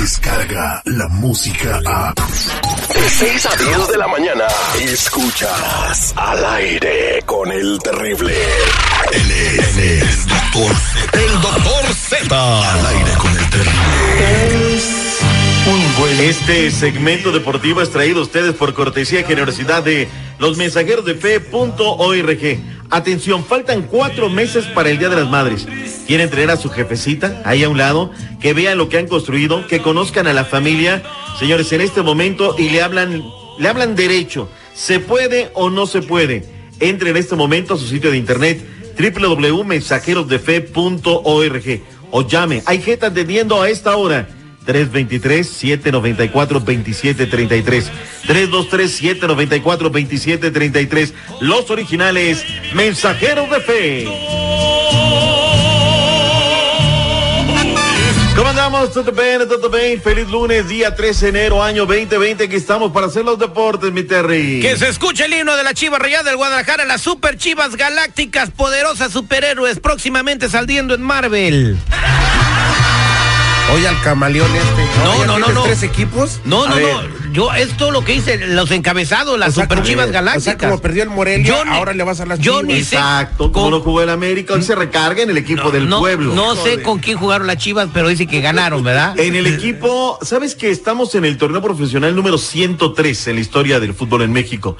llega la música a... De 6 a 10 de la mañana, escuchas al aire con el terrible. Él es el doctor Z. El doctor Z. Al aire con el terrible. Este segmento deportivo es traído a ustedes por cortesía y generosidad de los mensajeros de fe.org. Atención, faltan cuatro meses para el Día de las Madres. ¿Quieren traer a su jefecita ahí a un lado? Que vean lo que han construido, que conozcan a la familia. Señores, en este momento y le hablan, le hablan derecho. ¿Se puede o no se puede? Entre en este momento a su sitio de internet www.mensajerosdefe.org o llame. Hay gente atendiendo a esta hora. 323-794-2733. 323-794-2733. Los originales Mensajeros de Fe. ¿Cómo andamos? ¿Todo bien? ¿Todo bien? Feliz lunes, día 13 de enero, año 2020. Aquí estamos para hacer los deportes, mi Terry. Que se escuche el himno de la Chiva Rayada del Guadalajara, las Super Chivas Galácticas, poderosas superhéroes, próximamente saliendo en Marvel. Oye, al camaleón este. No, ¿Ya no, no, no. tres equipos? No, no, no. Yo, esto lo que hice, los encabezados, las O sea, Super O Galácticas. sea, como perdió el Morelia, Yo ni- ahora le vas a las yo Chivas. ni sé Exacto, como no jugó el América, hoy se recarga en el equipo del no, pueblo. No sé Joder. con quién jugaron las Chivas, pero dice que ganaron, ¿verdad? En el equipo, ¿sabes que estamos en el torneo profesional número 103 en la historia del fútbol en México?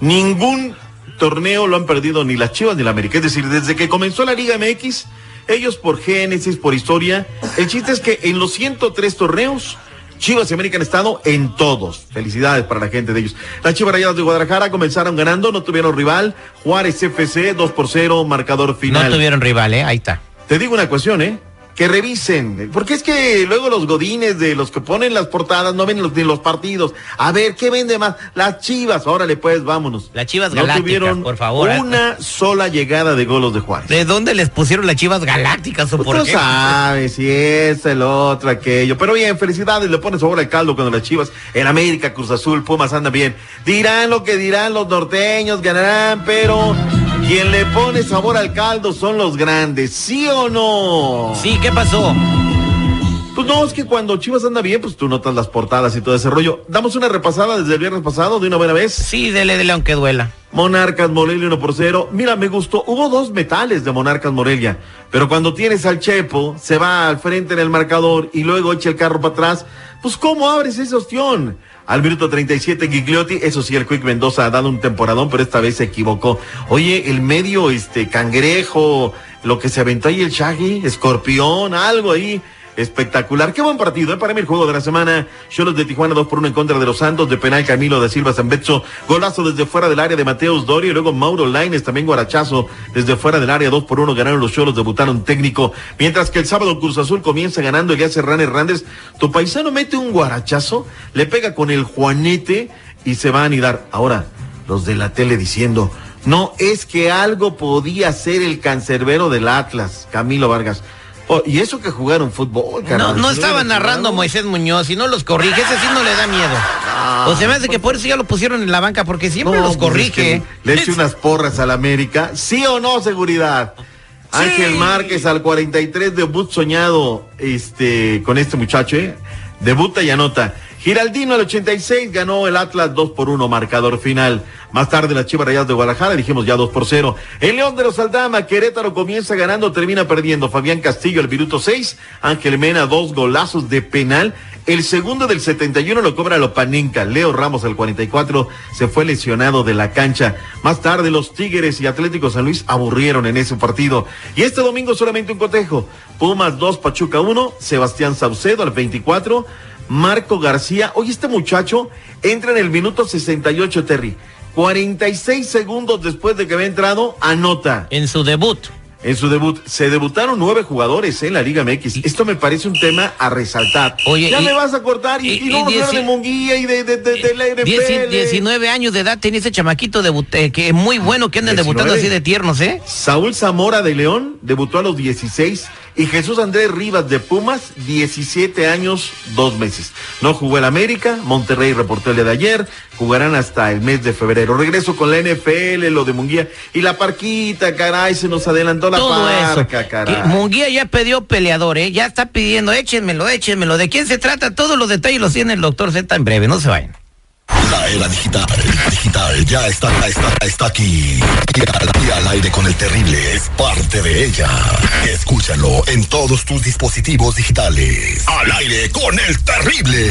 Ningún torneo lo han perdido ni las Chivas ni la América. Es decir, desde que comenzó la Liga MX, ellos por génesis, por historia, el chiste es que en los 103 torneos, Chivas y América han estado en todos. Felicidades para la gente de ellos. Las Chivas Rayadas de Guadalajara comenzaron ganando, no tuvieron rival. Juárez FC 2 por 0, marcador final. No tuvieron rival, ¿eh? Ahí está. Te digo una cuestión, ¿eh? Que revisen, porque es que luego los godines de los que ponen las portadas no ven los, ni los partidos. A ver, ¿qué vende más? Las chivas, órale pues, vámonos. Las Chivas no Galácticas, tuvieron por favor, ¿eh? una sola llegada de golos de Juárez. ¿De dónde les pusieron las Chivas Galácticas o Pues por qué? sabes, si es el otro, aquello. Pero bien, felicidades, le pones sabor al caldo cuando las chivas en América, Cruz Azul, Pumas andan bien. Dirán lo que dirán los norteños, ganarán, pero quien le pone sabor al caldo son los grandes, ¿sí o no? Sí, ¿qué pasó? Pues no, es que cuando Chivas anda bien, pues tú notas las portadas y todo ese rollo. Damos una repasada desde el viernes pasado, de una buena vez. Sí, dele, dele aunque duela. Monarcas Morelia 1 por 0. Mira, me gustó. Hubo dos metales de Monarcas Morelia. Pero cuando tienes al Chepo, se va al frente en el marcador y luego echa el carro para atrás. Pues, ¿cómo abres esa opción? Al minuto 37, Gigliotti. Eso sí, el Quick Mendoza ha dado un temporadón, pero esta vez se equivocó. Oye, el medio, este, cangrejo, lo que se aventó ahí el Shaggy, escorpión, algo ahí. Espectacular. Qué buen partido, ¿eh? Para mí el juego de la semana. Cholos de Tijuana 2 por 1 en contra de los Santos. De penal Camilo da Silva Zambetso. Golazo desde fuera del área de Mateus Doria. Y luego Mauro Laines también guarachazo desde fuera del área 2 por 1. Ganaron los Cholos, debutaron técnico. Mientras que el sábado Cruz Azul comienza ganando Elías Herrán Hernández. Tu paisano mete un guarachazo, le pega con el Juanete y se va a anidar. Ahora, los de la tele diciendo. No, es que algo podía ser el cancerbero del Atlas, Camilo Vargas. Oh, y eso que jugaron fútbol, No, carnal. no Si estaba narrando Moisés Muñoz, si no los corrige, ese sí no le da miedo. o se me hace que por eso ya lo pusieron en la banca, porque siempre No, los pues corrige. es que Le eche unas porras al América. ¿Sí o no, seguridad? Ángel Márquez al 43, debut soñado este, con este muchacho, ¿eh? Debuta y anota. Giraldino al 86 ganó el Atlas 2 por 1, marcador final. Más tarde las Chivas Rayadas de Guadalajara dijimos ya 2 por 0. El León de los Aldama, Querétaro comienza ganando, termina perdiendo. Fabián Castillo al minuto 6, Ángel Mena dos golazos de penal. El segundo del 71 lo cobra Lopaninca. Leo Ramos al 44 se fue lesionado de la cancha. Más tarde los Tigres y Atlético San Luis aburrieron en ese partido. Y este domingo solamente un cotejo. Pumas 2, Pachuca 1, Sebastián Saucedo al 24, Marco García. Oye, este muchacho entra en el minuto 68, Terry. 46 segundos después de que había entrado, anota. En su debut. En su debut, se debutaron nueve jugadores en la Liga MX. Esto me parece un tema a resaltar. Oye, ya y- me vas a cortar y, y- y, no de Munguía y de, de, de, de la NFL. Dieci- 19 años de edad tenía ese chamaquito eh, que es muy bueno que anden 19. debutando así de tiernos, ¿eh? Saúl Zamora de León debutó a los 16 y Jesús Andrés Rivas de Pumas, 17 años, dos meses. No jugó el América, Monterrey reportó el día de ayer, jugarán hasta el mes de febrero. Regreso con la NFL, lo de Munguía y la parquita, caray, se nos adelantó la todo parca, eso. caray. Munguía ya pidió peleador, ¿eh? Ya está pidiendo, échenmelo, échenmelo. ¿De quién se trata? Todos los detalles los tiene el doctor Z en breve, no se vayan. La era digital, digital, ya está, está, está aquí. Y al, y al aire con el terrible es parte de ella. Escúchalo en todos tus dispositivos digitales. Al aire con el terrible.